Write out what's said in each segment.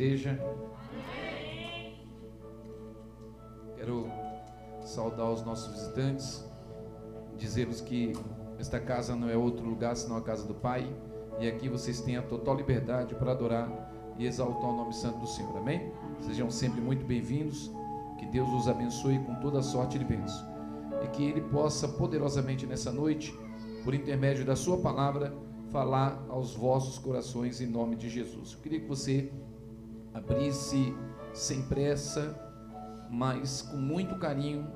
igreja? Quero saudar os nossos visitantes, dizer-lhes que esta casa não é outro lugar senão a casa do Pai, e aqui vocês têm a total liberdade para adorar e exaltar o nome santo do Senhor. Amém? Sejam sempre muito bem-vindos. Que Deus os abençoe com toda sorte de bênção. E que Ele possa poderosamente nessa noite, por intermédio da Sua palavra, falar aos vossos corações em nome de Jesus. Eu queria que você abrisse sem pressa, mas com muito carinho,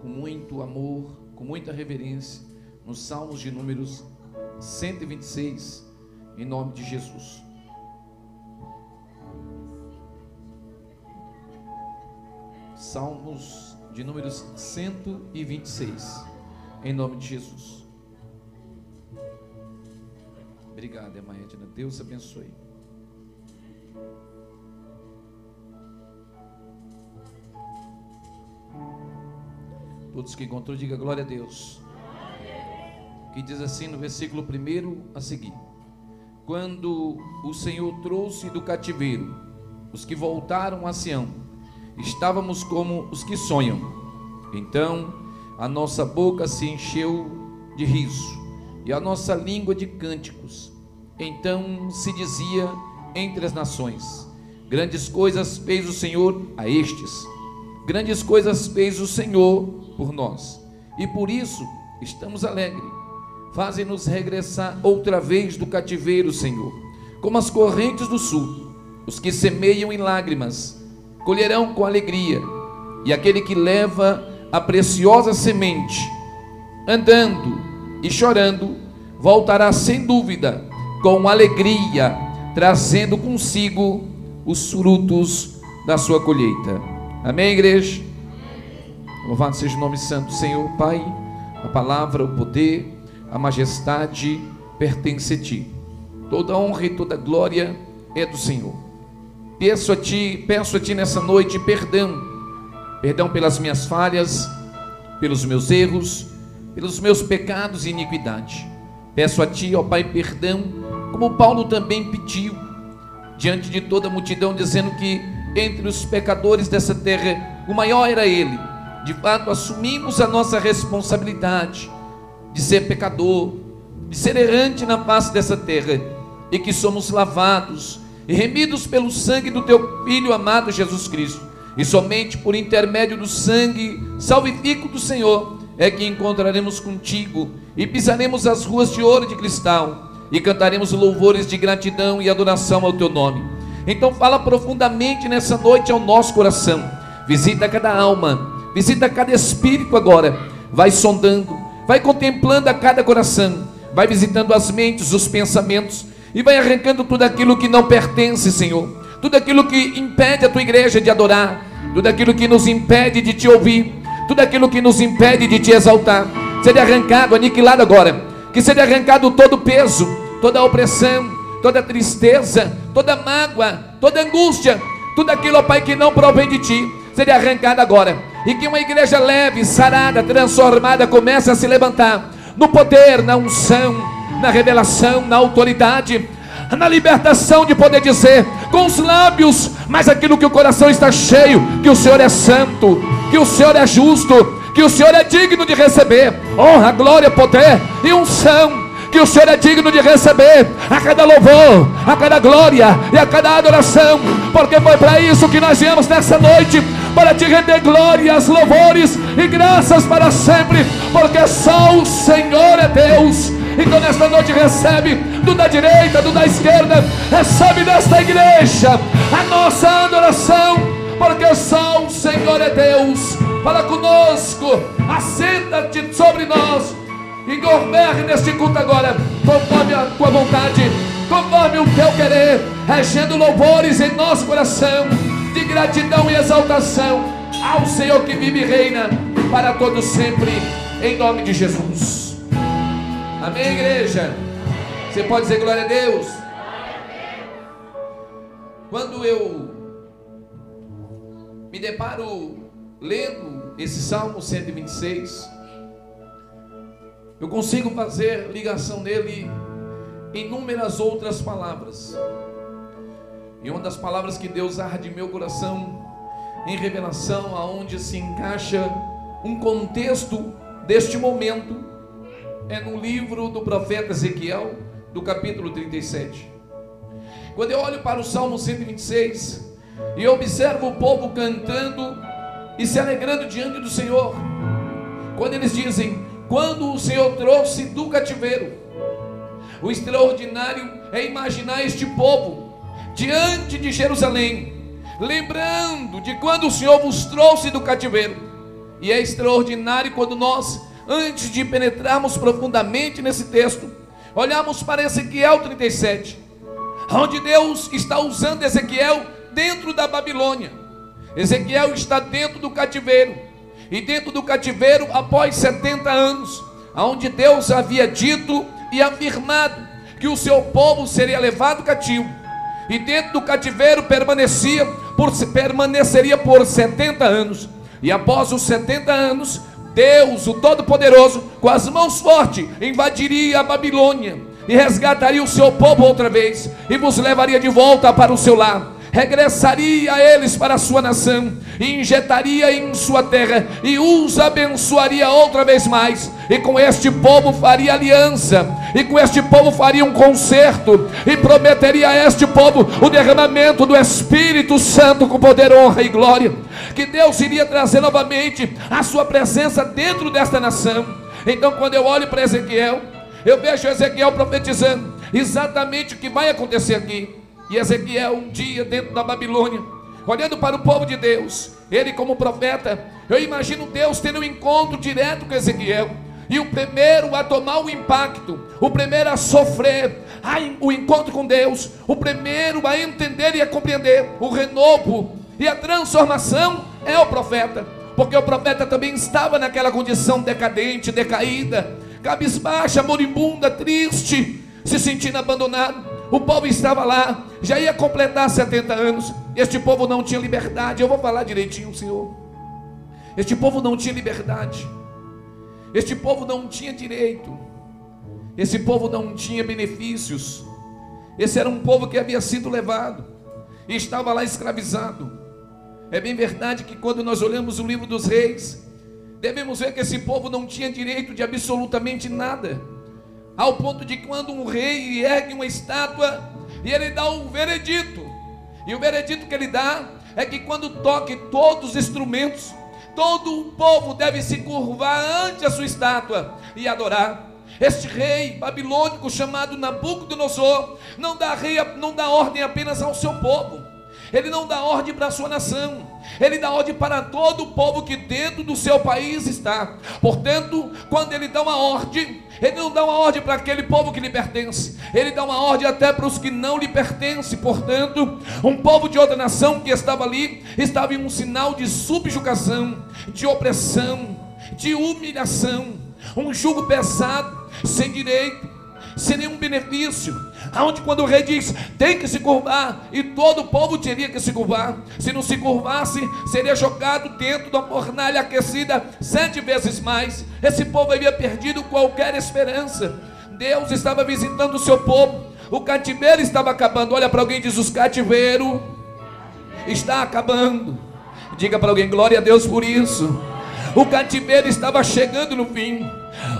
com muito amor, com muita reverência, nos Salmos de números 126, em nome de Jesus. Salmos de números 126, em nome de Jesus. Obrigado, irmã Edna. Deus abençoe. Todos que encontrou, diga glória a Deus. Que diz assim no versículo 1 a seguir: Quando o Senhor trouxe do cativeiro os que voltaram a Sião, estávamos como os que sonham. Então a nossa boca se encheu de riso e a nossa língua de cânticos. Então se dizia entre as nações: Grandes coisas fez o Senhor a estes, grandes coisas fez o Senhor por nós, e por isso estamos alegres. Faze-nos regressar outra vez do cativeiro, Senhor, como as correntes do sul. Os que semeiam em lágrimas colherão com alegria, e aquele que leva a preciosa semente, andando e chorando, voltará sem dúvida com alegria, trazendo consigo os frutos da sua colheita. Amém, igreja? Louvado seja o nome santo, Senhor Pai. A palavra, o poder, a majestade pertence a Ti. Toda honra e toda glória é do Senhor. Peço a Ti, peço a Ti nessa noite perdão, perdão pelas minhas falhas, pelos meus erros, pelos meus pecados e iniquidade. Peço a Ti, ó Pai, perdão, como Paulo também pediu, diante de toda a multidão, dizendo que entre os pecadores dessa terra, o maior era ele. De fato, assumimos a nossa responsabilidade de ser pecador, de ser errante na face dessa terra, e que somos lavados e remidos pelo sangue do Teu Filho amado Jesus Cristo, e somente por intermédio do sangue salvifico do Senhor é que encontraremos contigo e pisaremos as ruas de ouro e de cristal e cantaremos louvores de gratidão e adoração ao teu nome. Então fala profundamente nessa noite ao nosso coração. Visita cada alma, visita cada espírito agora. Vai sondando, vai contemplando a cada coração, vai visitando as mentes, os pensamentos e vai arrancando tudo aquilo que não pertence, Senhor. Tudo aquilo que impede a tua igreja de adorar, tudo aquilo que nos impede de te ouvir, tudo aquilo que nos impede de te exaltar, seja arrancado, aniquilado agora, que seja arrancado todo o peso, toda a opressão, toda tristeza, toda mágoa, toda angústia, tudo aquilo, ó Pai, que não provém de ti, seja arrancado agora, e que uma igreja leve, sarada, transformada comece a se levantar no poder, na unção, na revelação, na autoridade, na libertação de poder dizer com os lábios, mas aquilo que o coração está cheio, que o Senhor é santo, que o Senhor é justo, que o Senhor é digno de receber honra, glória, poder e unção. Que o Senhor é digno de receber a cada louvor, a cada glória e a cada adoração, porque foi para isso que nós viemos nessa noite para te render glórias, louvores e graças para sempre, porque só o Senhor é Deus. Então nesta noite recebe do da direita, do da esquerda, recebe desta igreja a nossa adoração, porque só o Senhor é Deus. Fala conosco, assenta-te sobre nós e governe neste culto agora, conforme a tua vontade, conforme o teu querer, regendo louvores em nosso coração, de gratidão e exaltação ao Senhor que vive e reina para todo sempre, em nome de Jesus. Amém, igreja? Você pode dizer glória a Deus? Quando eu me deparo lendo esse Salmo 126, eu consigo fazer ligação nele em inúmeras outras palavras. E uma das palavras que Deus arde meu coração, em revelação, aonde se encaixa um contexto deste momento, é no livro do profeta Ezequiel, do capítulo 37. Quando eu olho para o Salmo 126 e observo o povo cantando e se alegrando diante do Senhor, quando eles dizem: Quando o Senhor trouxe do cativeiro, o extraordinário é imaginar este povo diante de Jerusalém, lembrando de quando o Senhor vos trouxe do cativeiro, e é extraordinário quando nós, antes de penetrarmos profundamente nesse texto, olhamos para Ezequiel 37, onde Deus está usando Ezequiel dentro da Babilônia. Ezequiel está dentro do cativeiro, e dentro do cativeiro, após 70 anos, onde Deus havia dito e afirmado que o seu povo seria levado cativo, e dentro do cativeiro permanecia por, permaneceria por 70 anos, e após os 70 anos, Deus, o Todo-Poderoso, com as mãos fortes, invadiria a Babilônia e resgataria o seu povo outra vez e vos levaria de volta para o seu lar regressaria a eles para a sua nação, e injetaria em sua terra, e os abençoaria outra vez mais, e com este povo faria aliança, e com este povo faria um concerto, e prometeria a este povo o derramamento do Espírito Santo com poder, honra e glória, que Deus iria trazer novamente a sua presença dentro desta nação. Então, quando eu olho para Ezequiel, eu vejo Ezequiel profetizando exatamente o que vai acontecer aqui. E Ezequiel, um dia dentro da Babilônia, olhando para o povo de Deus, ele como profeta, eu imagino Deus tendo um encontro direto com Ezequiel. E o primeiro a tomar o impacto, o primeiro a sofrer o encontro com Deus, o primeiro a entender e a compreender o renovo e a transformação é o profeta, porque o profeta também estava naquela condição decadente, decaída, cabisbaixa, moribunda, triste, se sentindo abandonado. O povo estava lá, já ia completar 70 anos. Este povo não tinha liberdade. Eu vou falar direitinho, Senhor. Este povo não tinha liberdade. Este povo não tinha direito. Esse povo não tinha benefícios. Esse era um povo que havia sido levado e estava lá escravizado. É bem verdade que quando nós olhamos o livro dos reis, devemos ver que esse povo não tinha direito de absolutamente nada ao ponto de quando um rei ergue uma estátua e ele dá um veredito, e o veredito que ele dá é que quando toque todos os instrumentos, todo o povo deve se curvar ante a sua estátua e adorar. Este rei babilônico chamado Nabucodonosor não dá, rei, não dá ordem apenas ao seu povo, ele não dá ordem para a sua nação, ele dá ordem para todo o povo que dentro do seu país está. Portanto, quando ele dá uma ordem, ele não dá uma ordem para aquele povo que lhe pertence, ele dá uma ordem até para os que não lhe pertencem. Portanto, um povo de outra nação que estava ali estava em um sinal de subjugação, de opressão, de humilhação, um jugo pesado, sem direito, sem nenhum benefício. Aonde quando o rei diz tem que se curvar, e todo o povo teria que se curvar. Se não se curvasse, seria jogado dentro da fornalha aquecida sete vezes mais. Esse povo havia perdido qualquer esperança. Deus estava visitando o seu povo. O cativeiro estava acabando. Olha para alguém e diz: os cativeiro está acabando. Diga para alguém, glória a Deus por isso. O cativeiro estava chegando no fim.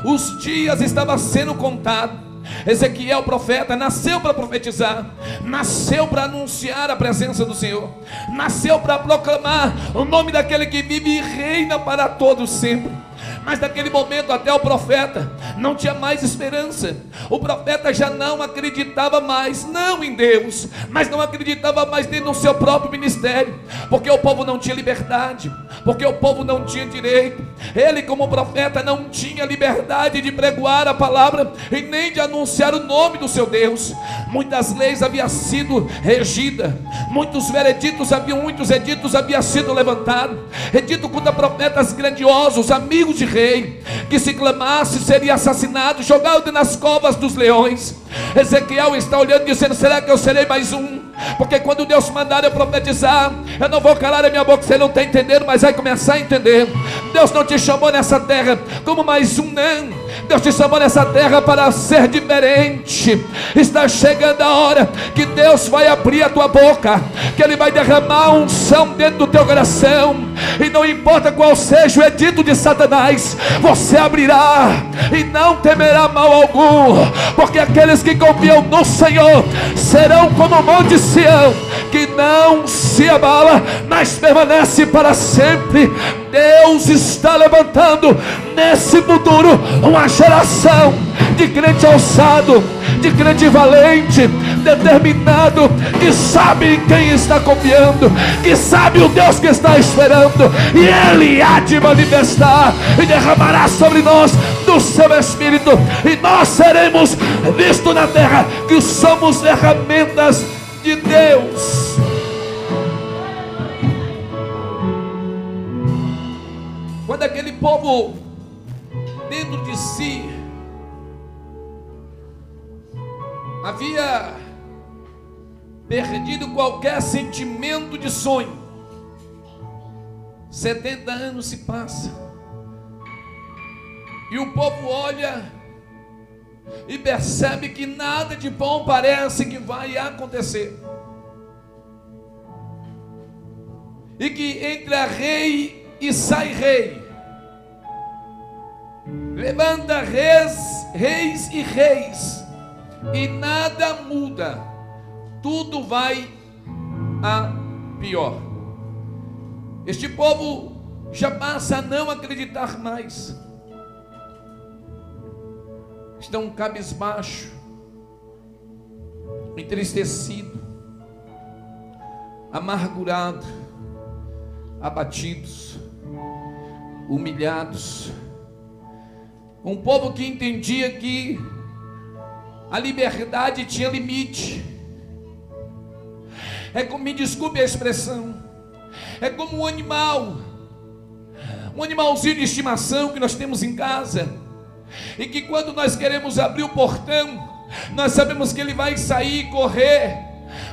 Os dias estavam sendo contados. Ezequiel, profeta, nasceu para profetizar, nasceu para anunciar a presença do Senhor, nasceu para proclamar o nome daquele que vive e reina para todos sempre. Mas naquele momento até o profeta não tinha mais esperança. O profeta já não acreditava mais, não em Deus, mas não acreditava mais nem no seu próprio ministério, porque o povo não tinha liberdade, porque o povo não tinha direito. Ele, como profeta, não tinha liberdade de pregoar a palavra e nem de anunciar o nome do seu Deus. Muitas leis haviam sido regidas, muitos vereditos haviam, muitos editos haviam sido levantados, edito contra profetas grandiosos, amigos de rei, que se clamasse seria assassinado, jogado nas covas dos leões. Ezequiel está olhando dizendo: será que eu serei mais um? Porque quando Deus mandar eu profetizar, eu não vou calar a minha boca, você não está entendendo, mas vai começar a entender. Deus não te chamou nessa terra como mais um, não. Deus te chamou nessa terra para ser diferente. Está chegando a hora que Deus vai abrir a tua boca, que Ele vai derramar um unção dentro do teu coração, e não importa qual seja o edito de Satanás, você abrirá e não temerá mal algum, porque aqueles que confiam no Senhor serão como o monte Sião, que não se abala, mas permanece para sempre. Deus está levantando nesse futuro uma geração de crente alçado, de crente valente, determinado, que sabe em quem está confiando, que sabe o Deus que está esperando, e Ele há de manifestar e derramará sobre nós do seu Espírito, e nós seremos vistos na terra que somos ferramentas de Deus. Quando aquele povo dentro de si havia perdido qualquer sentimento de sonho. 70 anos se passam. E o povo olha e percebe que nada de bom parece que vai acontecer. E que entre a rei e sai rei. Levanta reis, reis e reis. E nada muda. Tudo vai a pior. Este povo já passa a não acreditar mais. Estão cabisbaixo, entristecido, amargurado, abatidos humilhados. Um povo que entendia que a liberdade tinha limite. É como, me desculpe a expressão, é como um animal, um animalzinho de estimação que nós temos em casa, e que quando nós queremos abrir o portão, nós sabemos que ele vai sair e correr,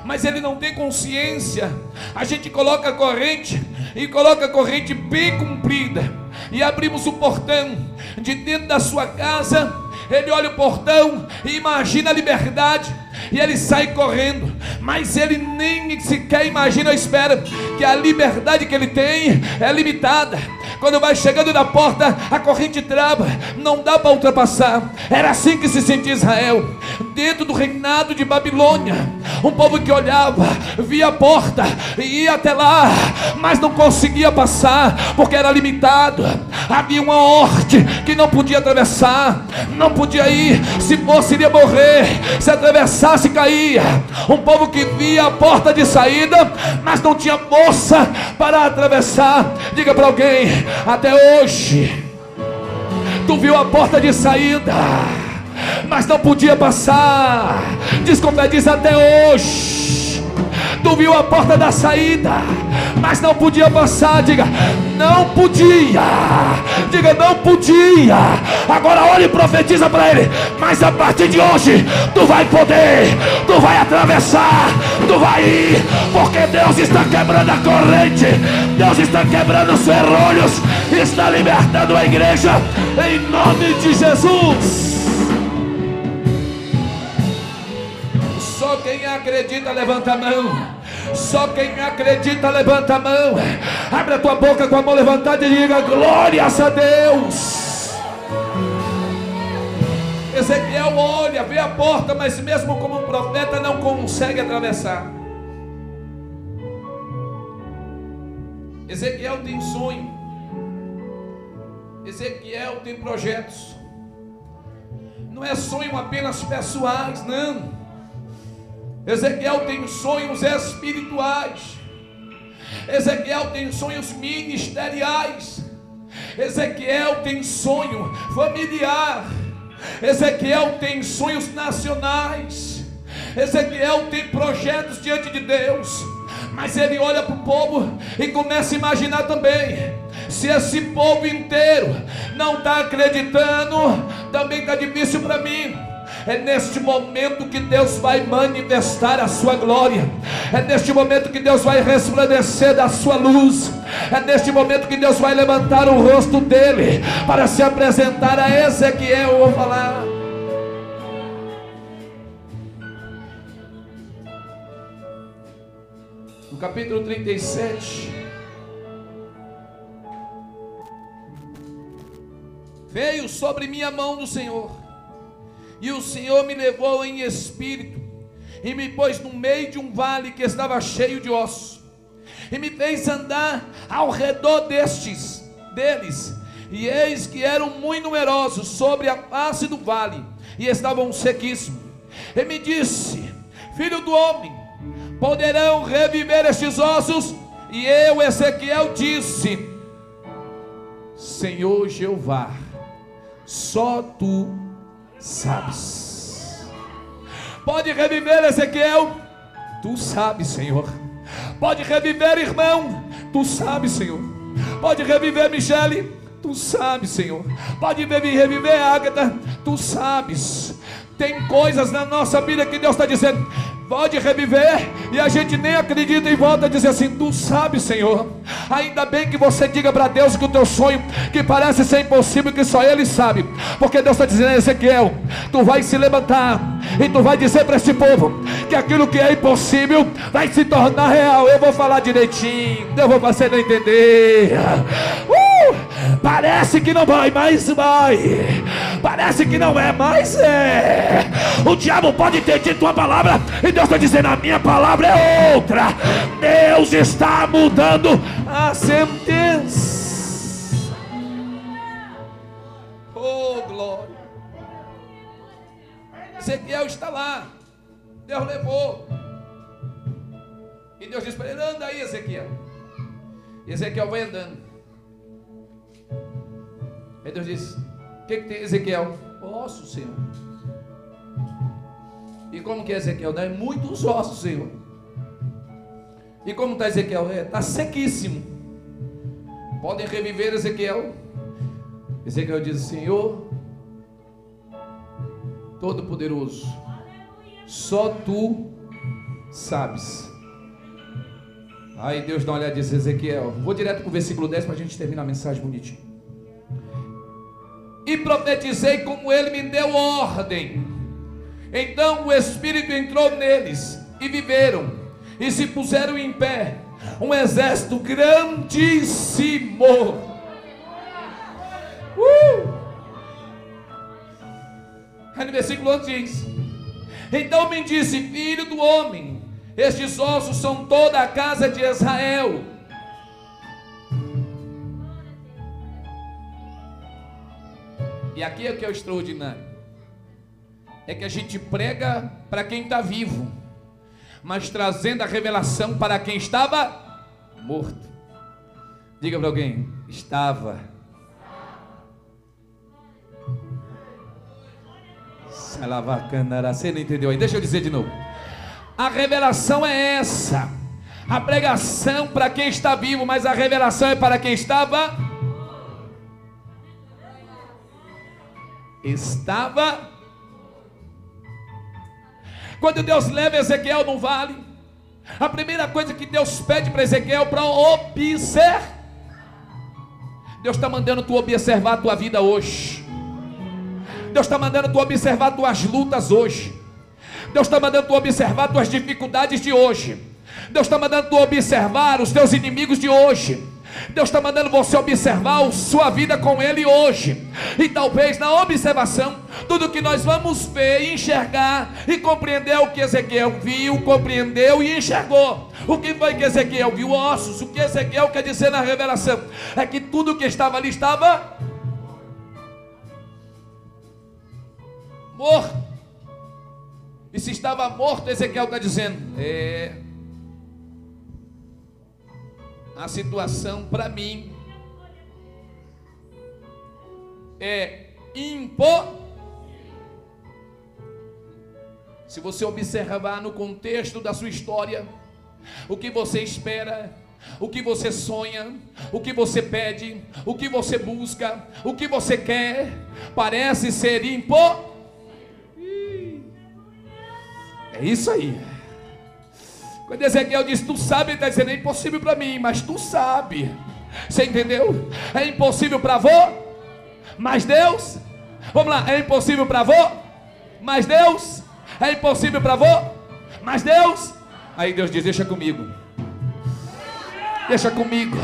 mas ele não tem consciência. A gente coloca a corrente e coloca a corrente bem comprida e abrimos o portão de dentro da sua casa. Ele olha o portão e imagina a liberdade e ele sai correndo, mas ele nem sequer imagina ou espera que a liberdade que ele tem é limitada. Quando vai chegando na porta, a corrente trava, não dá para ultrapassar. Era assim que se sentia Israel, dentro do reinado de Babilônia. Um povo que olhava, via a porta e ia até lá, mas não conseguia passar, porque era limitado. Havia uma horte que não podia atravessar, não podia ir, se fosse iria morrer, se atravessasse caía. Um povo que via a porta de saída, mas não tinha força para atravessar. Diga para alguém, até hoje. Tu viu a porta de saída, mas não podia passar. Como é, diz até hoje. Tu viu a porta da saída, mas não podia passar. Diga, não podia. Diga, não podia. Agora olhe e profetiza para ele. Mas a partir de hoje, tu vai poder, tu vai atravessar, tu vai ir, porque Deus está quebrando a corrente, Deus está quebrando os ferrolhos, está libertando a igreja, em nome de Jesus. Acredita, levanta a mão. Só quem acredita, levanta a mão. Abre a tua boca com a mão levantada e diga: Glórias a Deus. Ezequiel olha, vê a porta, mas mesmo como um profeta não consegue atravessar. Ezequiel tem sonho. Ezequiel tem projetos. Não é sonho apenas pessoais, não. Ezequiel tem sonhos espirituais. Ezequiel tem sonhos ministeriais. Ezequiel tem sonho familiar. Ezequiel tem sonhos nacionais. Ezequiel tem projetos diante de Deus. Mas ele olha para o povo e começa a imaginar também. Se esse povo inteiro não está acreditando, também está difícil para mim. É neste momento que Deus vai manifestar a sua glória. É neste momento que Deus vai resplandecer da sua luz. É neste momento que Deus vai levantar o rosto dele para se apresentar a Ezequiel. Eu vou falar. No capítulo 37. Veio sobre minha mão do Senhor, e o Senhor me levou em espírito, e me pôs no meio de um vale que estava cheio de ossos, e me fez andar ao redor destes, deles, e eis que eram muito numerosos sobre a face do vale, e estavam sequíssimos. E me disse: Filho do homem, poderão reviver estes ossos? E eu, Ezequiel, disse: Senhor Jeová, só tu sabes. Pode reviver, Ezequiel? Tu sabes, Senhor. Pode reviver, irmão? Tu sabes, Senhor. Pode reviver, Michele? Tu sabes, Senhor. Pode reviver, Ágata? Tu sabes. Tem coisas na nossa vida que Deus está dizendo pode reviver, e a gente nem acredita e volta a dizer assim: Tu sabes, Senhor. Ainda bem que você diga para Deus que o teu sonho, que parece ser impossível, que só Ele sabe, porque Deus está dizendo, Ezequiel, tu vai se levantar e tu vai dizer para esse povo que aquilo que é impossível vai se tornar real. Eu vou falar direitinho, eu vou fazer entender. Uh, parece que não vai, mas vai. Parece que não é, mas é. O diabo pode ter dito uma palavra e Deus está dizendo: a minha palavra é outra. Deus está mudando a sentença. Oh, glória. Ezequiel está lá. Deus levou. E Deus disse para ele: anda aí, Ezequiel. E Ezequiel vai andando. Aí Deus disse: O que, que tem, Ezequiel? Posso, Senhor. E como que é Ezequiel? Dá muitos ossos, Senhor. E como está Ezequiel? Está é, sequíssimo. Podem reviver Ezequiel. Ezequiel diz: Senhor, Todo-Poderoso, só tu sabes. Aí Deus dá uma olhada e diz: Ezequiel, vou direto para o versículo 10 para a gente terminar a mensagem bonitinho. E profetizei como ele me deu ordem então o Espírito entrou neles e viveram e se puseram em pé, um exército grandíssimo. Uh! Aí no versículo 11 diz: Então me disse, filho do homem, estes ossos são toda a casa de Israel. E aqui é o que é o extraordinário é que a gente prega para quem está vivo, mas trazendo a revelação para quem estava morto. Diga para alguém: estava. Você não entendeu aí? Deixa eu dizer de novo. A revelação é essa. A pregação para quem está vivo, mas a revelação é para quem estava. Estava quando Deus leva Ezequiel no vale, a primeira coisa que Deus pede para Ezequiel para observar. Deus está mandando tu observar a tua vida hoje. Deus está mandando tu observar tuas lutas hoje. Deus está mandando tu observar tuas dificuldades de hoje. Deus está mandando tu observar os teus inimigos de hoje. Deus está mandando você observar sua vida com Ele hoje. E talvez na observação, tudo que nós vamos ver, enxergar e compreender o que Ezequiel viu, compreendeu e enxergou. O que foi que Ezequiel viu? Ossos. O que Ezequiel quer dizer na revelação? É que tudo que estava ali estava morto. E se estava morto, Ezequiel está dizendo: é a situação para mim é impor. Se você observar no contexto da sua história, o que você espera, o que você sonha, o que você pede, o que você busca, o que você quer, parece ser impor. É isso aí. Quando Ezequiel diz, tu sabe, ele está dizendo, é impossível para mim, mas tu sabe. Você entendeu? É impossível para avô, mas Deus. Vamos lá, é impossível para avô, mas Deus. É impossível para avô, mas Deus. Aí Deus diz: Deixa comigo. Deixa comigo.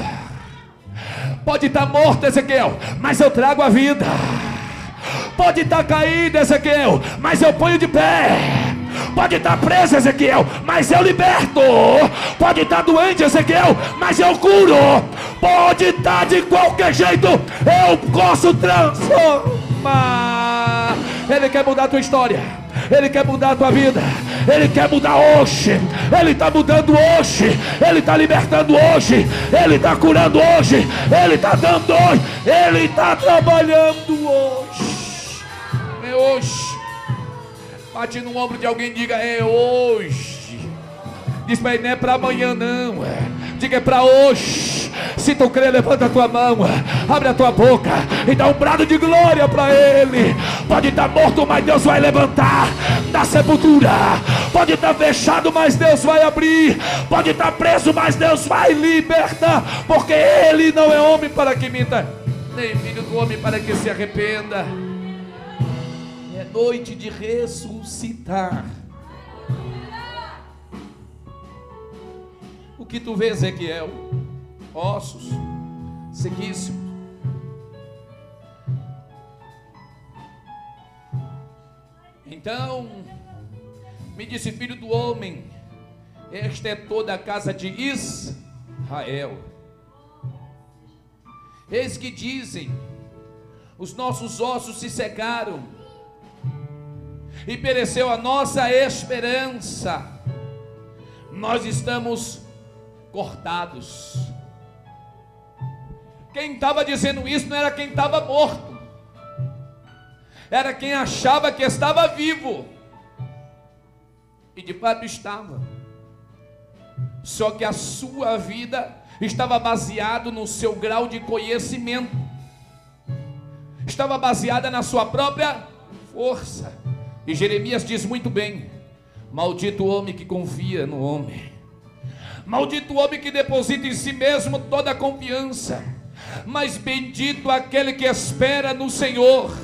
Pode estar tá morto, Ezequiel, mas eu trago a vida. Pode estar tá caído, Ezequiel, mas eu ponho de pé. Pode estar preso, Ezequiel, mas eu liberto. Pode estar doente, Ezequiel, mas eu curo. Pode estar de qualquer jeito, eu posso transformar. Ele quer mudar a tua história. Ele quer mudar a tua vida. Ele quer mudar hoje. Ele está mudando hoje. Ele está libertando hoje. Ele está curando hoje. Ele está dando hoje. Ele está trabalhando hoje. É hoje. Bate no ombro de alguém e diga: É hoje. Diz para ele: Não é para amanhã, não. Diga: É para hoje. Se tu crer, levanta a tua mão, abre a tua boca e dá um brado de glória para Ele. Pode estar morto, mas Deus vai levantar da sepultura. Pode estar fechado, mas Deus vai abrir. Pode estar preso, mas Deus vai libertar. Porque Ele não é homem para que minta, nem filho do homem para que se arrependa noite de ressuscitar. O que tu vê, Ezequiel? Ossos, sequíssimos. Então, me disse, filho do homem, esta é toda a casa de Israel. Eis que dizem: os nossos ossos se secaram e pereceu a nossa esperança, nós estamos cortados. Quem estava dizendo isso não era quem estava morto, era quem achava que estava vivo, e de fato estava, só que a sua vida estava baseado no seu grau de conhecimento, estava baseada na sua própria força. E Jeremias diz muito bem: Maldito o homem que confia no homem, maldito o homem que deposita em si mesmo toda a confiança, mas bendito aquele que espera no Senhor.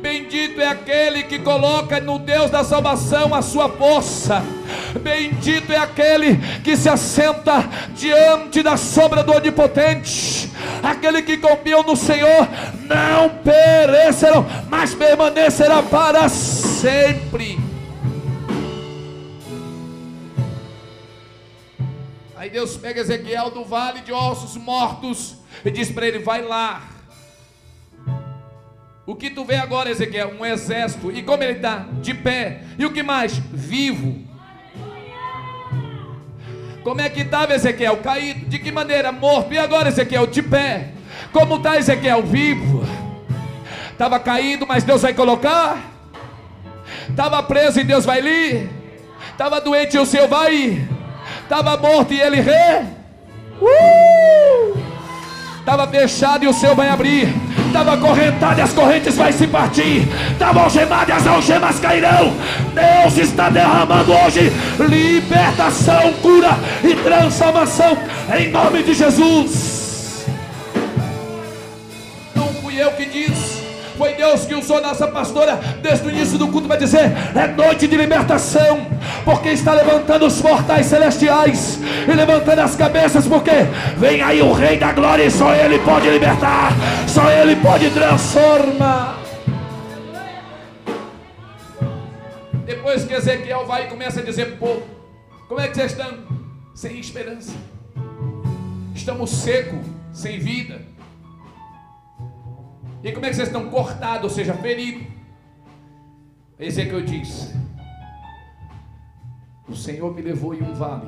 Bendito é aquele que coloca no Deus da salvação a sua força. Bendito é aquele que se assenta diante da sombra do Onipotente. Aquele que confia no Senhor não perecerão, mas permanecerá para sempre. Aí Deus pega Ezequiel do vale de ossos mortos e diz para ele: Vai lá o que tu vê agora, Ezequiel? Um exército. E como ele está? De pé. E o que mais? Vivo. Como é que estava Ezequiel? Caído. De que maneira? Morto. E agora, Ezequiel? De pé. Como está Ezequiel? Vivo. Estava caído, mas Deus vai colocar. Estava preso e Deus vai lhe. Estava doente e o Senhor vai. Estava morto e ele re. Estava uh! fechado e o Senhor vai abrir estava acorrentado e as correntes vai se partir, estava algemado e as algemas cairão. Deus está derramando hoje libertação, cura e transformação em nome de Jesus. Não fui eu que disse. Foi Deus que usou nossa pastora desde o início do culto para dizer: é noite de libertação, porque está levantando os portais celestiais e levantando as cabeças, porque vem aí o Rei da Glória e só Ele pode libertar, só Ele pode transformar. Depois que Ezequiel vai e começa a dizer: pô, como é que vocês estão? Sem esperança, estamos secos, sem vida. E como é que vocês estão cortados, ou seja, feridos? Esse é que eu disse. O Senhor me levou em um vale.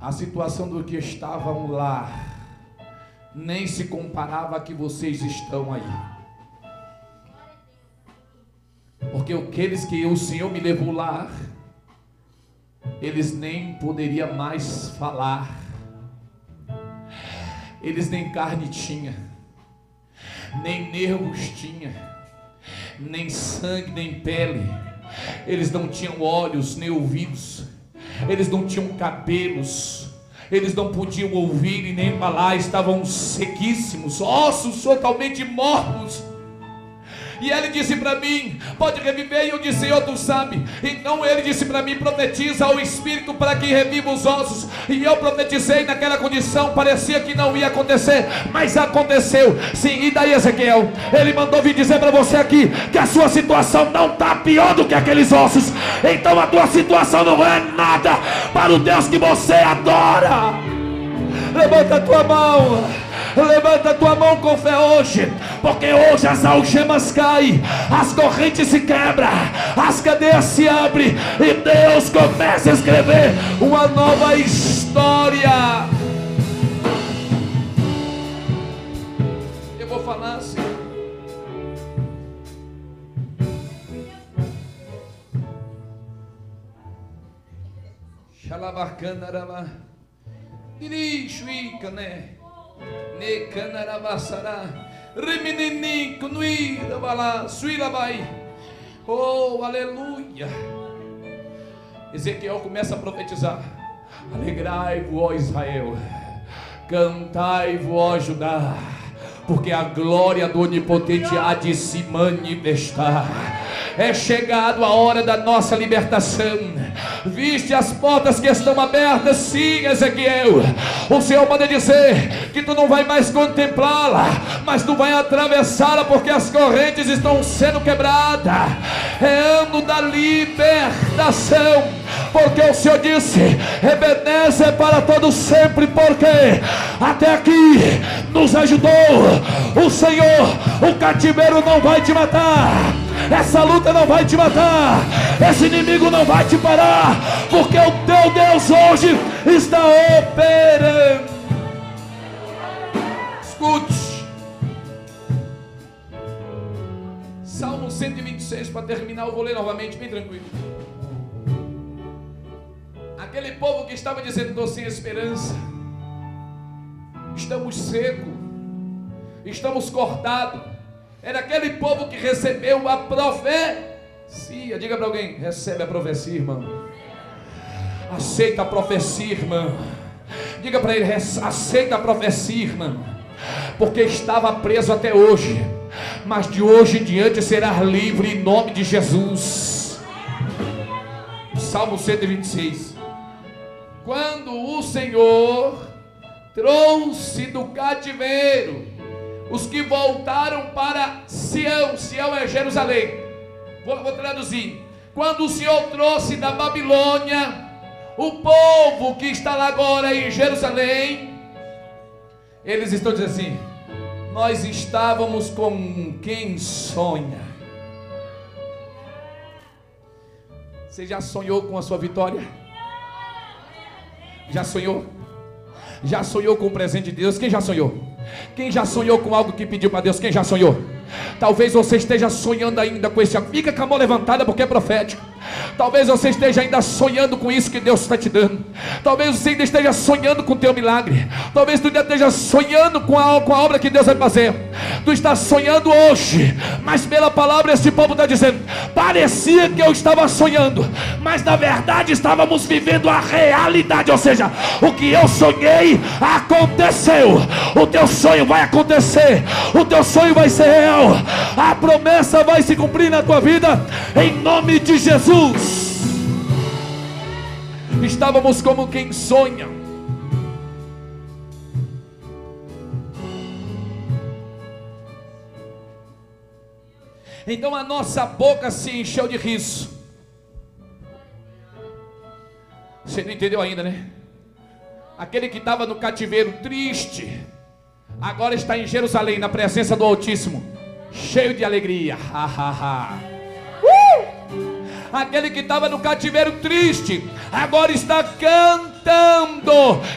A situação do que estava um lar nem se comparava a que vocês estão aí. Porque aqueles que o Senhor me levou lá, eles nem poderiam mais falar eles nem carne tinha, nem nervos tinha. nem sangue, nem pele. Eles não tinham olhos nem ouvidos. Eles não tinham cabelos. Eles não podiam ouvir e nem falar, estavam sequíssimos, ossos totalmente mortos. E ele disse para mim: Pode reviver. E eu disse: Senhor, tu sabe. Então ele disse para mim: Profetiza ao Espírito para que reviva os ossos. E eu profetizei naquela condição. Parecia que não ia acontecer, mas aconteceu. Sim, e daí, Ezequiel? Ele mandou vir dizer para você aqui que a sua situação não está pior do que aqueles ossos. Então a tua situação não é nada para o Deus que você adora. Levanta a tua mão. Levanta tua mão com fé hoje, porque hoje as algemas caem, as correntes se quebram, as cadeias se abrem e Deus começa a escrever uma nova história. Eu vou falar assim. Xalabacana, Dirixuica, né? Necanarabasará. Remeninico, nuíra, balá, suíra, vai. Oh, aleluia. Ezequiel começa a profetizar. Alegrai-vos, ó Israel. Cantai-vos, ó Judá. Porque a glória do Onipotente há de se manifestar é chegado a hora da nossa libertação. Viste as portas que estão abertas, sim, Ezequiel. O Senhor pode dizer que tu não vai mais contemplá-la, mas tu vai atravessá-la, porque as correntes estão sendo quebradas. É ano da libertação, porque o Senhor disse: Ebenezer para todos sempre, porque até aqui nos ajudou. O Senhor, o cativeiro não vai te matar essa luta não vai te matar, esse inimigo não vai te parar, porque o teu Deus hoje está operando. Escute, Salmo 126, para terminar, eu vou ler novamente, bem tranquilo. Aquele povo que estava dizendo, estou sem esperança, estamos secos, estamos cortados era aquele povo que recebeu a profecia. Diga para alguém: recebe a profecia, irmão. Aceita a profecia, irmão. Diga para ele: aceita a profecia, irmão. Porque estava preso até hoje, mas de hoje em diante será livre em nome de Jesus. Salmo 126. Quando o Senhor trouxe do cativeiro os que voltaram para Sião, Sião é Jerusalém. Vou, vou traduzir. Quando o Senhor trouxe da Babilônia o povo que está lá agora em Jerusalém, eles estão dizendo assim: Nós estávamos com quem sonha. Você já sonhou com a sua vitória? Já sonhou? Já sonhou com o presente de Deus? Quem já sonhou? Quem já sonhou com algo que pediu para Deus? Quem já sonhou? Talvez você esteja sonhando ainda com esse. Fica com a mão levantada porque é profético. Talvez você esteja ainda sonhando com isso que Deus está te dando. Talvez você ainda esteja sonhando com o teu milagre. Talvez tu ainda esteja sonhando com a, com a obra que Deus vai fazer. Tu estás sonhando hoje, mas pela palavra esse povo está dizendo: parecia que eu estava sonhando, mas na verdade estávamos vivendo a realidade. Ou seja, o que eu sonhei aconteceu. O teu sonho vai acontecer. O teu sonho vai ser real. A promessa vai se cumprir na tua vida em nome de Jesus. Estávamos como quem sonha. Então a nossa boca se encheu de riso. Você não entendeu ainda, né? Aquele que estava no cativeiro triste, agora está em Jerusalém, na presença do Altíssimo, cheio de alegria. Ha, ha, ha aquele que estava no cativeiro triste, agora está cantando,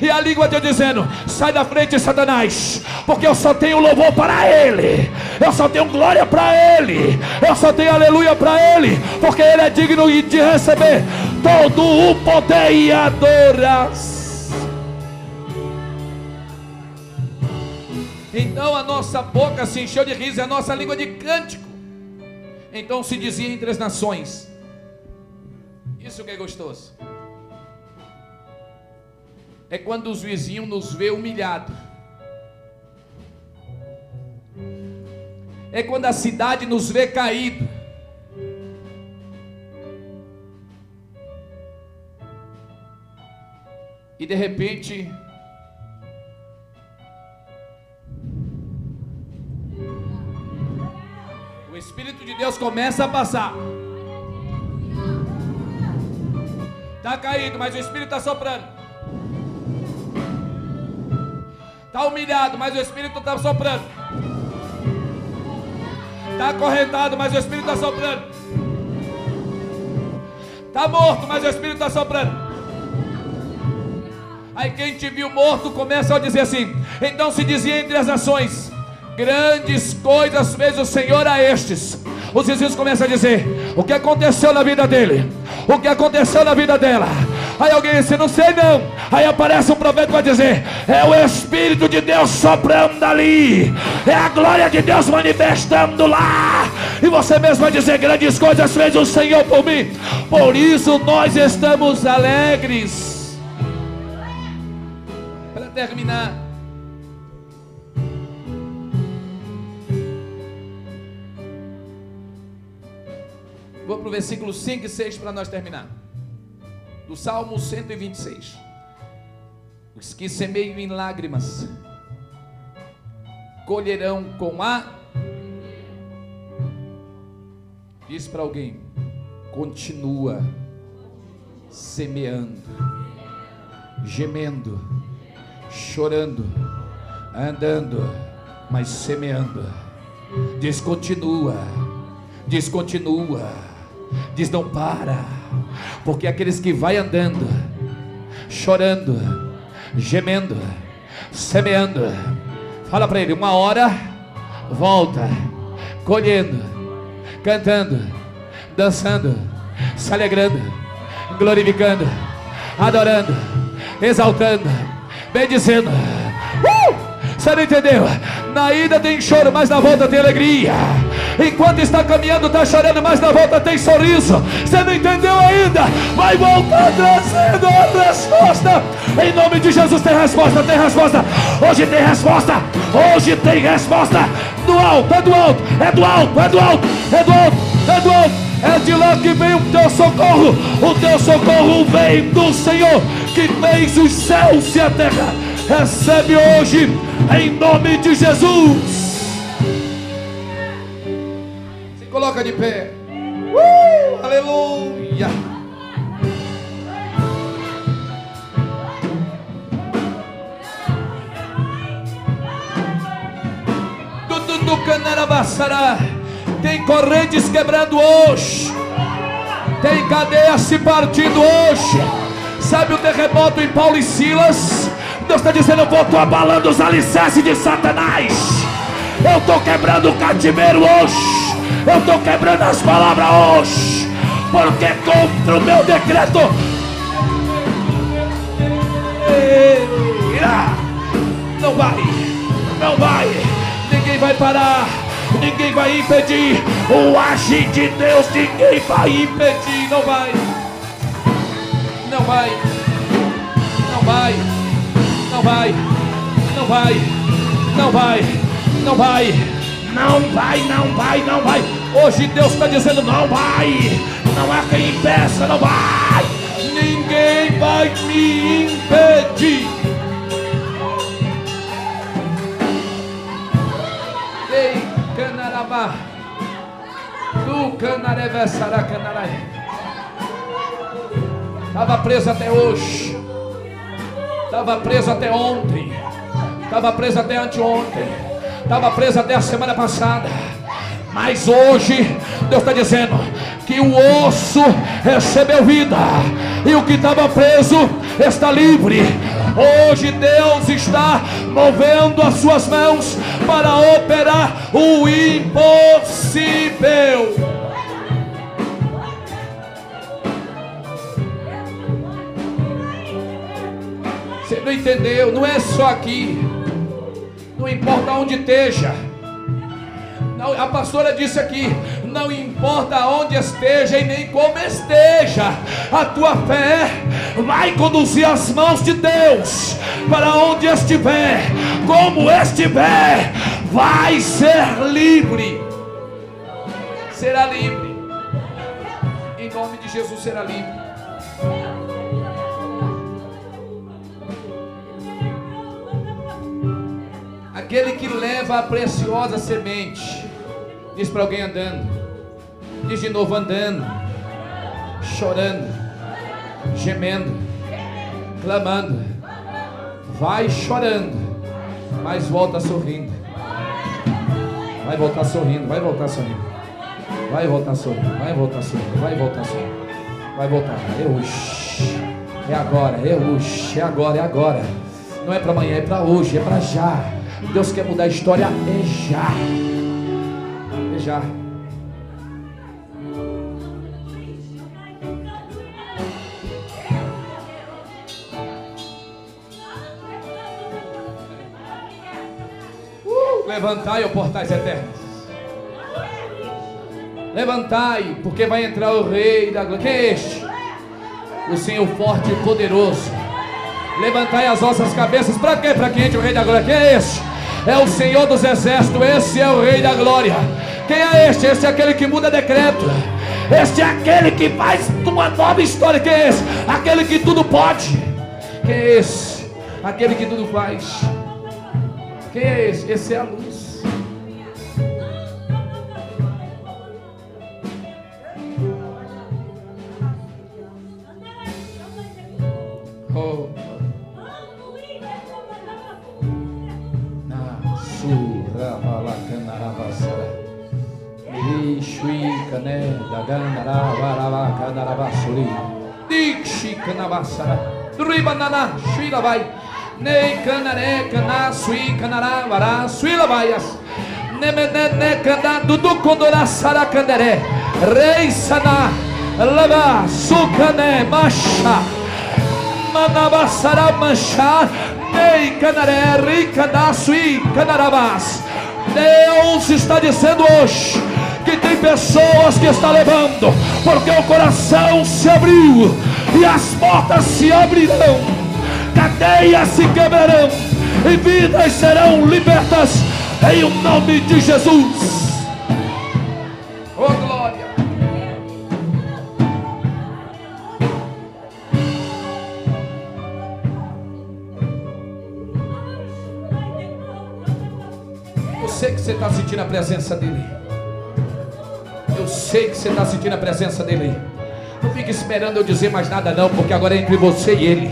e a língua está dizendo: sai da frente, Satanás, porque eu só tenho louvor para Ele, eu só tenho glória para Ele, eu só tenho aleluia para Ele, porque Ele é digno de receber todo o poder e adoração. Então a nossa boca se encheu de riso, a nossa língua de cântico. Então se dizia entre as nações: Isso que é gostoso. É quando os vizinhos nos vê humilhado. É quando a cidade nos vê caído. E de repente o Espírito de Deus começa a passar. Está caído, mas o Espírito está soprando. Está humilhado, mas o Espírito está soprando. Está acorrentado, mas o Espírito está soprando. Está morto, mas o Espírito está soprando. Aí quem te viu morto começa a dizer assim: então se dizia entre as nações: grandes coisas fez o Senhor a estes. Os vizinhos começam a dizer: o que aconteceu na vida dele? O que aconteceu na vida dela? Aí alguém disse, não sei não. Aí aparece um profeta vai dizer: é o Espírito de Deus soprando ali, é a glória de Deus manifestando lá. E você mesmo vai dizer: grandes coisas fez o Senhor por mim. Por isso nós estamos alegres terminar. Vou para o versículo 5 e 6 para nós terminar. Do Salmo 126. Os que semeiam em lágrimas colherão com a. Diz para alguém: continua semeando, gemendo chorando, andando, mas semeando. Descontinua, descontinua, diz não para, porque aqueles que vai andando, chorando, gemendo, semeando, fala para ele, uma hora volta, colhendo, cantando, dançando, se alegrando, glorificando, adorando, exaltando bendizendo. Uh! Você não entendeu? Na ida tem choro, mas na volta tem alegria. Enquanto está caminhando, está chorando, mas na volta tem sorriso. Você não entendeu ainda? Vai voltar trazendo a resposta. Em nome de Jesus tem resposta, tem resposta. Hoje tem resposta. Hoje tem resposta. Do alto, é do alto, é do alto, é do alto, é do alto, é do alto. É de lá que vem o teu socorro. O teu socorro vem do Senhor que fez os céus e a terra. Recebe hoje, em nome de Jesus. Coloca de pé. Uh, aleluia. Do, do, Canarabaçará. Tem correntes quebrando hoje. Tem cadeia se partindo hoje Sabe o terremoto em Paulo e Silas? Deus está dizendo: Eu estou abalando os alicerces de Satanás. Eu estou quebrando o cativeiro hoje. Eu estou quebrando as palavras hoje. Porque contra o meu decreto. Não vai, não vai, ninguém vai parar, ninguém vai impedir o agir de Deus, ninguém vai impedir, não vai. Não vai. Não vai. Não vai. Não vai. Não vai. Não vai. Não vai, não vai, não vai. Hoje Deus está dizendo: não vai. Não há quem impeça, não vai. Ninguém vai me impedir. Ei, Canarabá. Tu canareve sará canarai. Estava preso até hoje. Estava preso até ontem. Estava preso até anteontem. Estava preso até a semana passada. Mas hoje, Deus está dizendo que o osso recebeu vida. E o que estava preso está livre. Hoje Deus está movendo as suas mãos para operar o impossível. Você não entendeu? Não é só aqui. Não importa onde esteja. A pastora disse aqui: não importa onde esteja e nem como esteja, a tua fé vai conduzir as mãos de Deus para onde estiver, como estiver, vai ser livre. Será livre. Em nome de Jesus será livre. Aquele que leva a preciosa semente, diz para alguém andando, diz de novo andando, chorando, gemendo, clamando, vai chorando, mas volta sorrindo, vai voltar sorrindo, vai voltar sorrindo, vai voltar sorrindo, vai voltar sorrindo, vai voltar sorrindo, vai voltar, é hoje, é agora, é hoje, é agora, é agora, não é para amanhã, é para hoje, é para já. Deus quer mudar a história. É já. Uh, levantai, ó portais eternos. Levantai, porque vai entrar o Rei da Glória. Quem é este? O Senhor forte e poderoso. Levantai as vossas cabeças. Para quê? Para quem entra o Rei da Glória. Quem é este? é o Senhor dos Exércitos, esse é o Rei da Glória. Quem é este? Esse é aquele que muda decreto. Este é aquele que faz uma nova história. Quem é esse? Aquele que tudo pode. Quem é esse? Aquele que tudo faz. Quem é esse? Esse é a luz. Varava, Kanarabasuli, Dixi, Kanabasara, Dribanana, Shuila vai, Nei Kanare, Kana, Sui, Kanara, Vara, Suila vaias, Nemene, Kana, Dudu Kondora, Sara, Kandere, Rei Sana, Lava, Sukane, Masha, Manabasara, Mancha, Nei Kanare, Rikana, Sui, Kanarabas. Deus está dizendo hoje que tem pessoas que está levando, porque o coração se abriu e as portas se abrirão, cadeias se quebrarão e vidas serão libertas em o nome de Jesus. Oh glória! Sei que você está sentindo a presença dele. Eu sei que você está sentindo a presença dele. Não fique esperando eu dizer mais nada, não, porque agora é entre você e ele.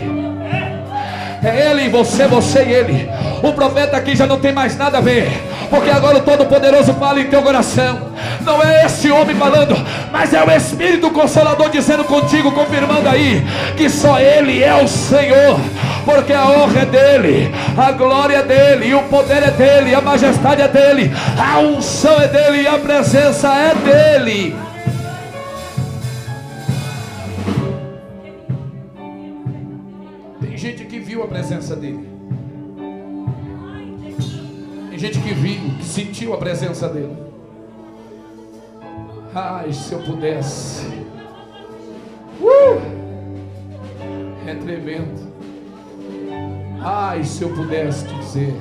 É ele e você, você e ele. O profeta aqui já não tem mais nada a ver. Porque agora o Todo-Poderoso fala em teu coração. Não é esse homem falando, mas é o Espírito Consolador dizendo contigo, confirmando aí, que só Ele é o Senhor. Porque a honra é dele, a glória é dele, o poder é dele, a majestade é dele, a unção é dele e a presença é dele. Tem gente que viu a presença dele. Tem gente que viu, que sentiu a presença dele. Ai, se eu pudesse. Uh! É tremendo. Ai, se eu pudesse dizer.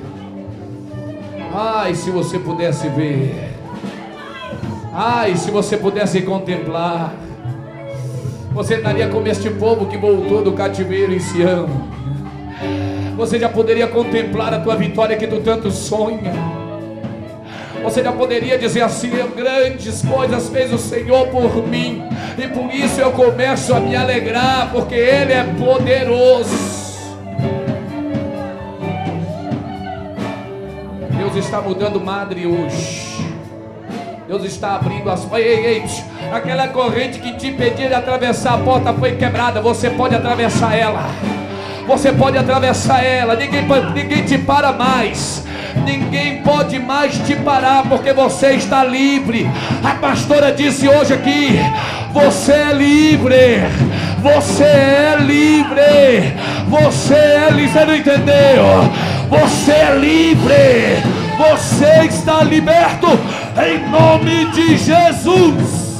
Ai, se você pudesse ver. Ai, se você pudesse contemplar. Você estaria como este povo que voltou do cativeiro em Sião. Você já poderia contemplar a tua vitória que tu tanto sonha. Você já poderia dizer assim: grandes coisas fez o Senhor por mim, e por isso eu começo a me alegrar, porque Ele é poderoso. Deus está mudando madre hoje. Deus está abrindo as. Ei, ei, ei, aquela corrente que te impedia de atravessar a porta foi quebrada. Você pode atravessar ela. Você pode atravessar ela. Ninguém, ninguém te para mais. Ninguém pode mais te parar porque você está livre. A pastora disse hoje aqui: Você é livre. Você é livre. Você é livre. Você não entendeu? Você é livre. Você está liberto em nome de Jesus.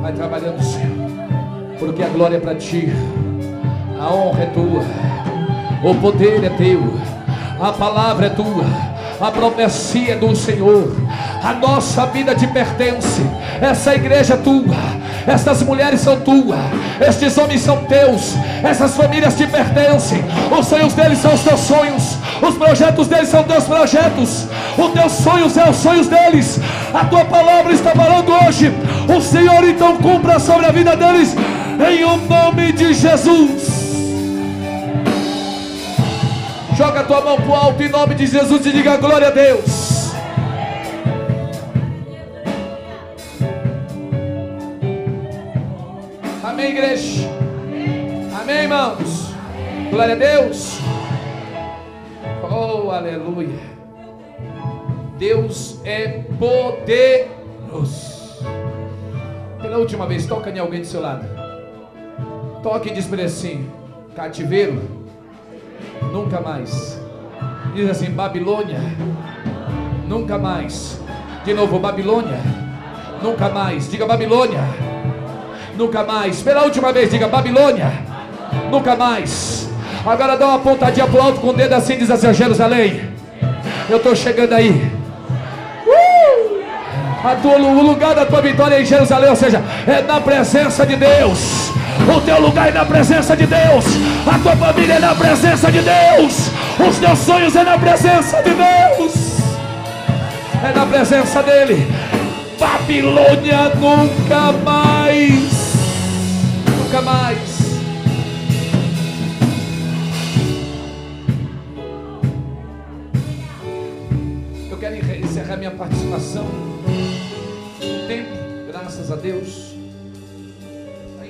Vai trabalhando, Senhor, porque a glória é para ti, a honra é tua, o poder é teu, a palavra é tua, a profecia é do Senhor, a nossa vida te pertence, essa igreja é tua. Estas mulheres são tuas, estes homens são teus, essas famílias te pertencem. Os sonhos deles são os teus sonhos, os projetos deles são teus projetos. Os teus sonhos são os sonhos deles. A tua palavra está falando hoje. O Senhor então cumpra sobre a vida deles, em o nome de Jesus. Joga tua mão para o alto em nome de Jesus e diga glória a Deus. Amém, igreja? Amém, irmãos? Glória a Deus. Oh, aleluia. Deus é poderoso. Pela última vez, toca em alguém do seu lado. Toque e diz para ele assim: cativeiro, nunca mais. Diz assim: Babilônia, nunca mais. De novo, Babilônia, nunca mais. Diga Babilônia nunca mais. Pela última vez, diga Babilônia, nunca mais. Agora dá uma pontadinha pro alto com o dedo assim, diz assim, Jerusalém, eu estou chegando aí. Uh! A tua, o lugar da tua vitória é em Jerusalém, ou seja, é na presença de Deus. O teu lugar é na presença de Deus. A tua família é na presença de Deus. Os teus sonhos é na presença de Deus. É na presença dele. Babilônia nunca mais nunca mais. Eu quero encerrar minha participação. Tempo, graças a Deus.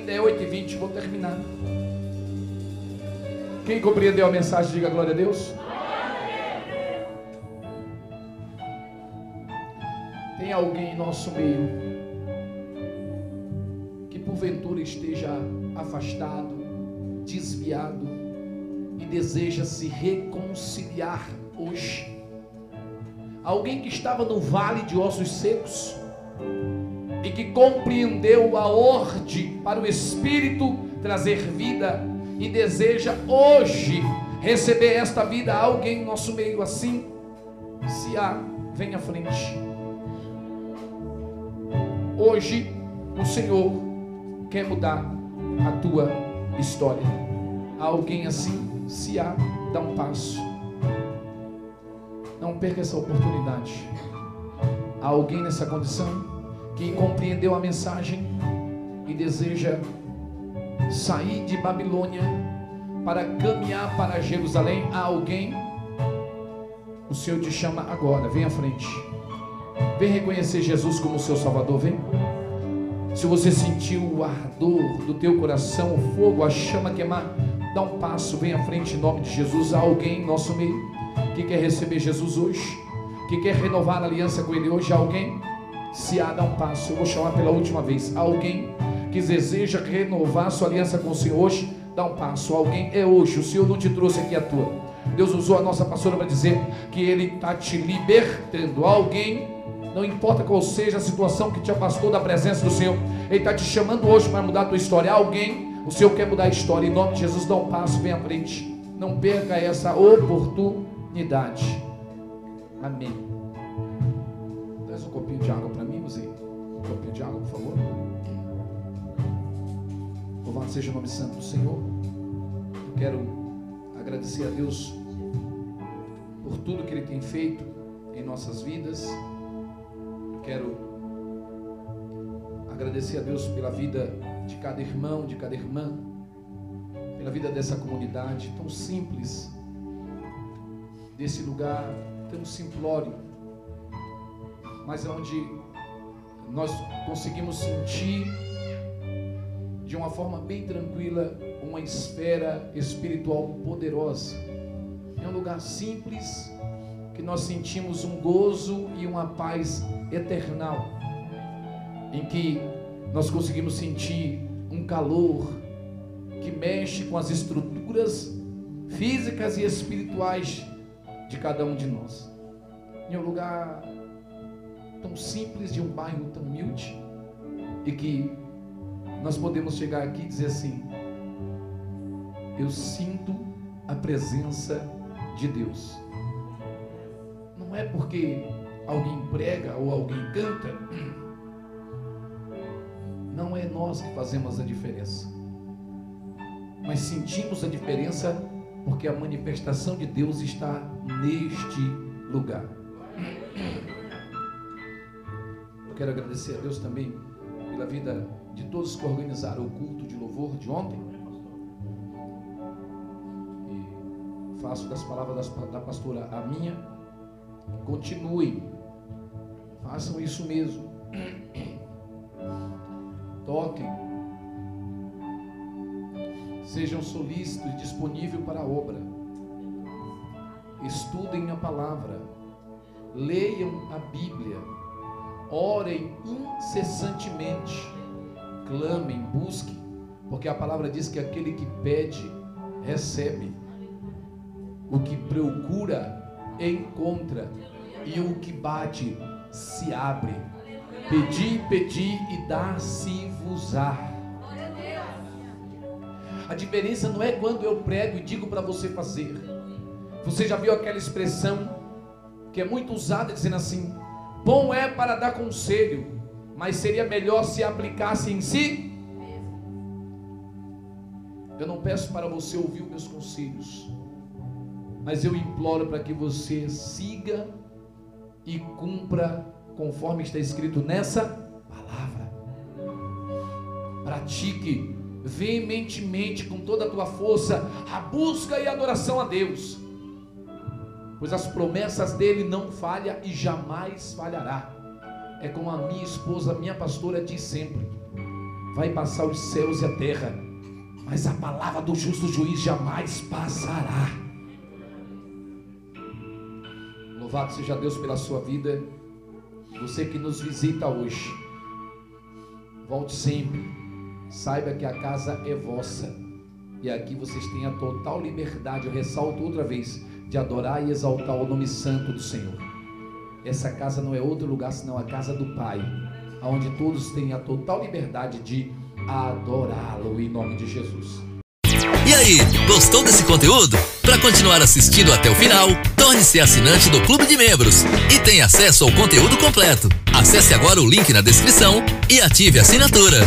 É 8h20, vou terminar. Quem compreendeu a mensagem, diga glória a Deus. Tem alguém em nosso meio porventura esteja afastado, desviado e deseja se reconciliar hoje. Alguém que estava no vale de ossos secos e que compreendeu a ordem para o Espírito trazer vida e deseja hoje receber esta vida. Alguém em nosso meio assim? Se há, vem à frente. Hoje o Senhor quer mudar a tua história. Alguém assim? Se há, dá um passo. Não perca essa oportunidade. Há alguém nessa condição que compreendeu a mensagem e deseja sair de Babilônia para caminhar para Jerusalém. Há alguém? O Senhor te chama agora. Vem à frente. Vem reconhecer Jesus como seu Salvador. Vem. Se você sentiu o ardor do teu coração, o fogo, a chama queimar, dá um passo, vem à frente em nome de Jesus. Há alguém em nosso meio que quer receber Jesus hoje, que quer renovar a aliança com Ele hoje. Há alguém? Se há, dá um passo. Eu vou chamar pela última vez. Alguém que deseja renovar sua aliança com o Senhor hoje? Dá um passo. Alguém é hoje. O Senhor não te trouxe aqui à toa. Deus usou a nossa pastora para dizer que Ele está te libertando. Alguém não importa qual seja a situação que te afastou da presença do Senhor, Ele está te chamando hoje para mudar a tua história. Alguém, o Senhor quer mudar a história. Em nome de Jesus, dá um passo, vem à frente. Não perca essa oportunidade. Amém. Traz um copinho de água para Louvado seja o nome santo do Senhor. Eu quero agradecer a Deus por tudo que Ele tem feito em nossas vidas quero agradecer a Deus pela vida de cada irmão, de cada irmã, pela vida dessa comunidade tão simples, desse lugar tão simplório, mas onde nós conseguimos sentir de uma forma bem tranquila uma esfera espiritual poderosa. É um lugar simples que nós sentimos um gozo e uma paz eternal, em que nós conseguimos sentir um calor que mexe com as estruturas físicas e espirituais de cada um de nós. Em um lugar tão simples, de um bairro tão humilde, e que nós podemos chegar aqui e dizer assim: Eu sinto a presença de Deus. Não é porque alguém prega ou alguém canta, não é nós que fazemos a diferença, mas sentimos a diferença porque a manifestação de Deus está neste lugar. Eu quero agradecer a Deus também pela vida de todos que organizaram o culto de louvor de ontem. E faço das palavras da pastora a minha. Continuem, façam isso mesmo. Toquem, sejam solícitos e disponíveis para a obra. Estudem a palavra, leiam a Bíblia, orem incessantemente, clamem, busquem, porque a palavra diz que aquele que pede, recebe, o que procura, encontra, e o que bate, se abre. Pedi, pedi e dá-se-vos-á. A diferença não é quando eu prego e digo para você fazer. Você já viu aquela expressão que é muito usada dizendo assim: bom é para dar conselho, mas seria melhor se aplicasse em si? Eu não peço para você ouvir meus conselhos, mas eu imploro para que você siga e cumpra conforme está escrito nessa palavra. Pratique veementemente, com toda a tua força, a busca e a adoração a Deus, pois as promessas dele não falham e jamais falhará. É como a minha esposa, minha pastora, diz sempre: vai passar os céus e a terra, mas a palavra do justo juiz jamais passará. Louvado seja Deus pela sua vida, você que nos visita hoje, volte sempre saiba que a casa é vossa. E aqui vocês têm a total liberdade, eu ressalto outra vez, de adorar e exaltar o nome santo do Senhor. Essa casa não é outro lugar senão a casa do Pai, onde todos têm a total liberdade de adorá-lo em nome de Jesus. E aí, gostou desse conteúdo? Para continuar assistindo até o final, torne-se assinante do Clube de Membros e tenha acesso ao conteúdo completo. Acesse agora o link na descrição e ative a assinatura.